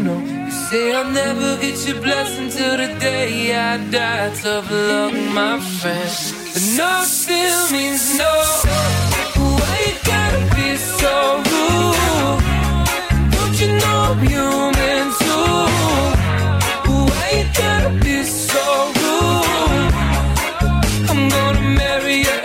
Need know. You say I'll never get your blessing till the day I die. Tough luck, my friend. But no still means no. Why you gotta be so rude? Don't you know I'm human too? Why you gotta be so rude? I'm gonna marry you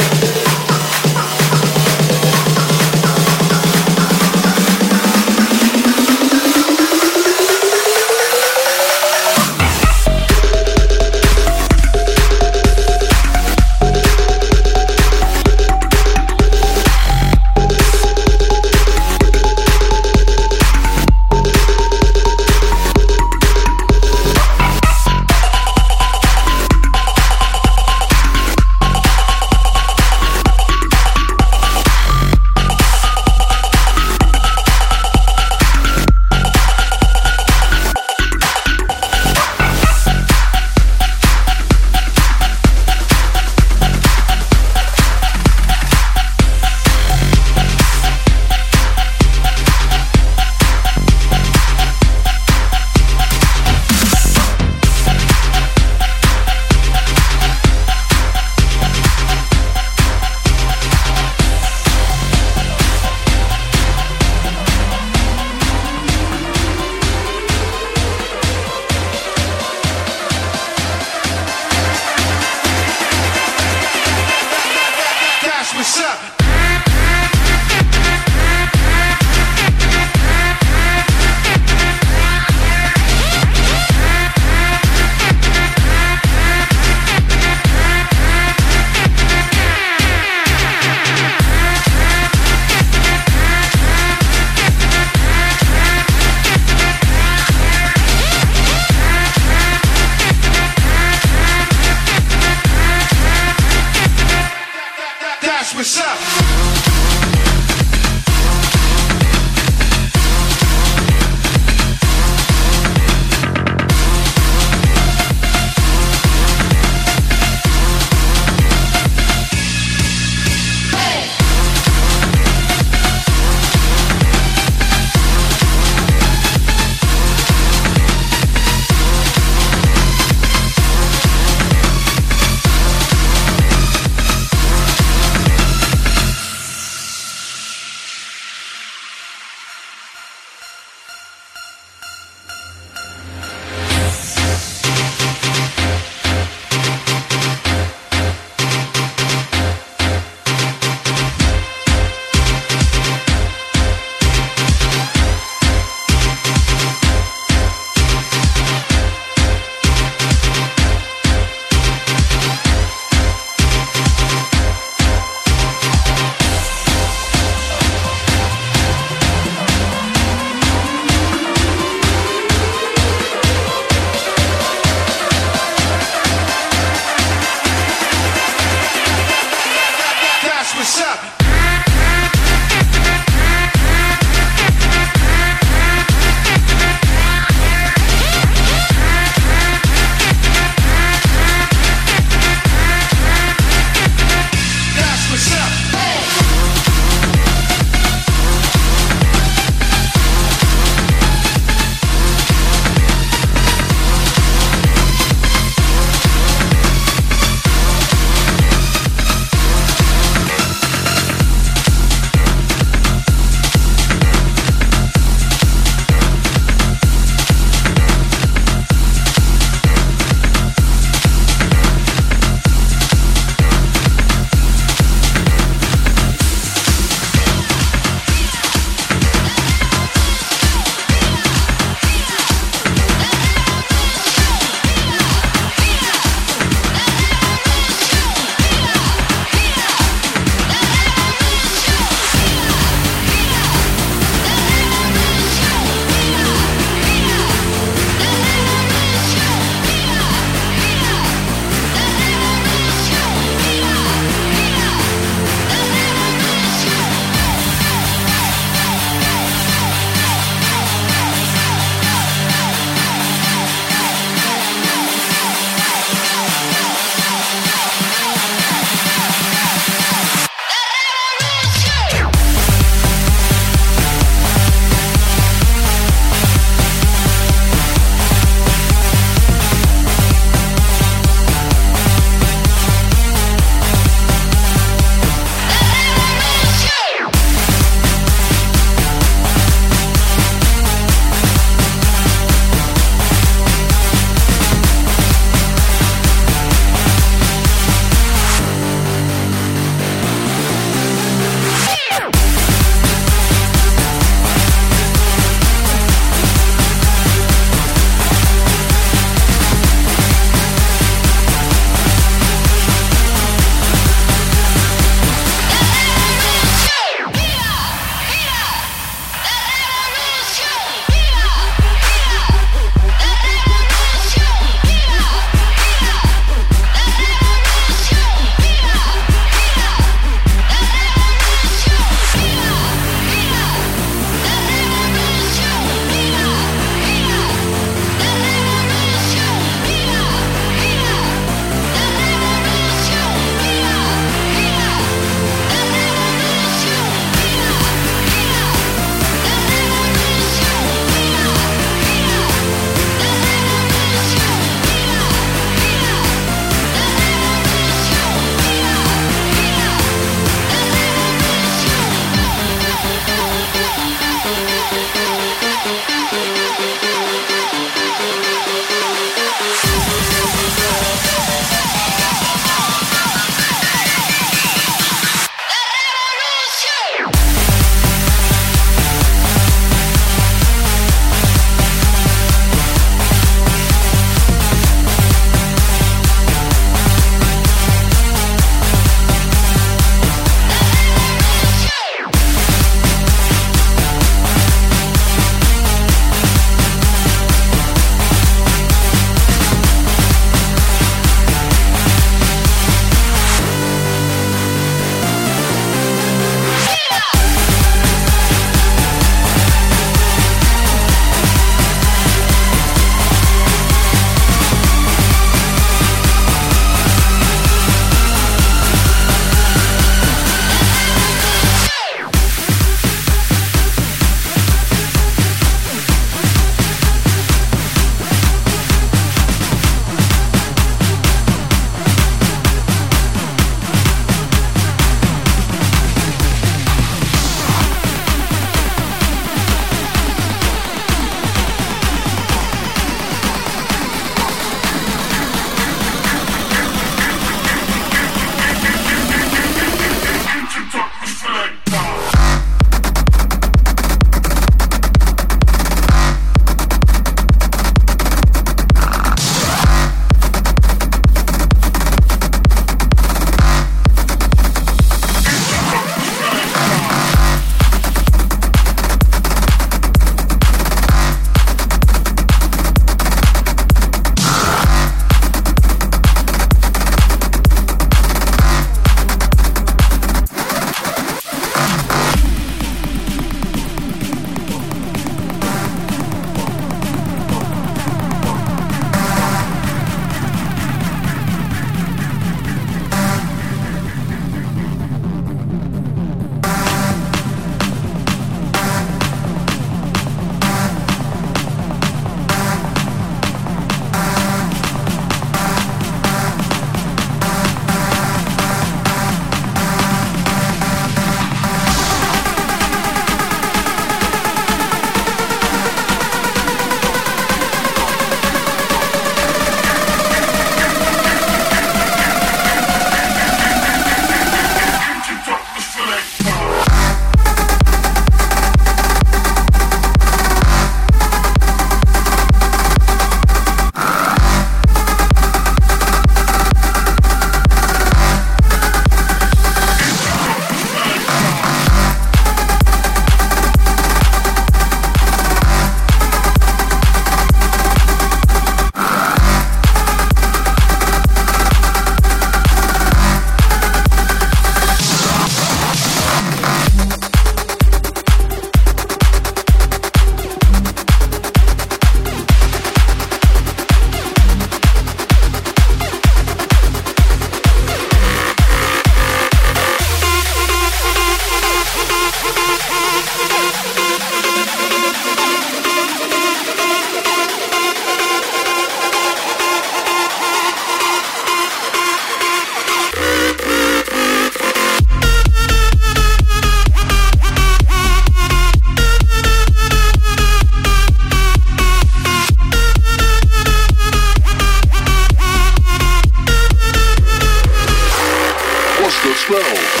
slow.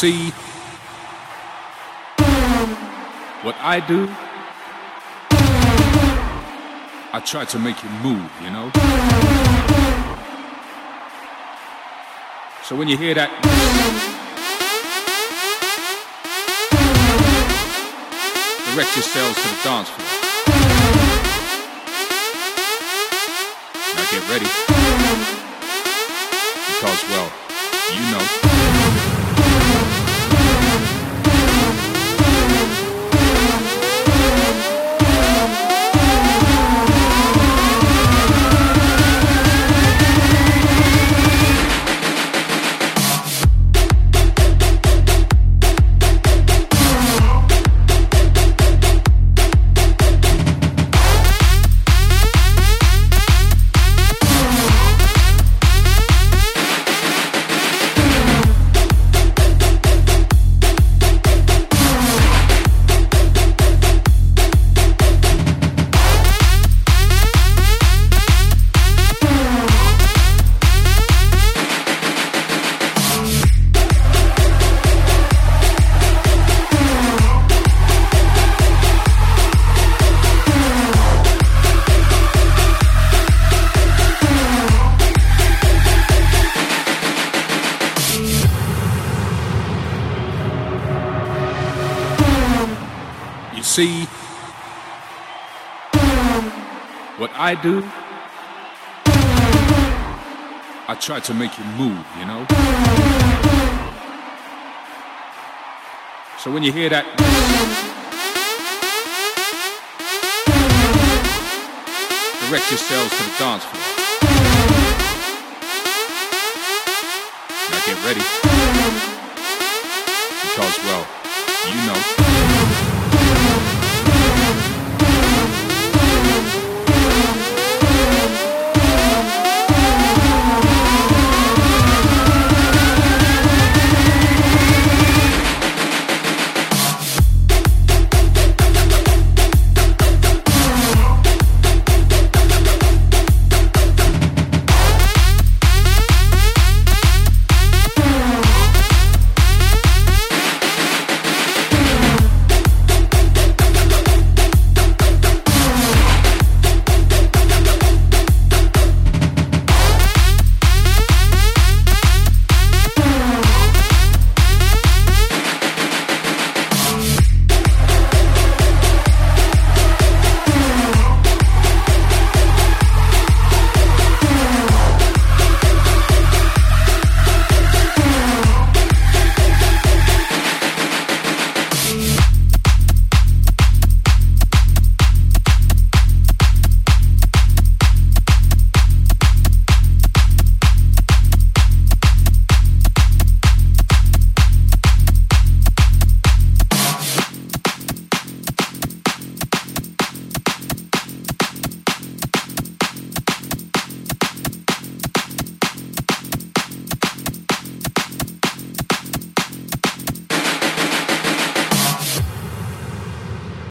See, what I do, I try to make you move, you know? So when you hear that, direct yourselves to the dance floor. Now get ready. Because, well, you know. I do, I try to make you move, you know? So when you hear that, direct yourselves to the dance floor. Now get ready. Because, well, you know.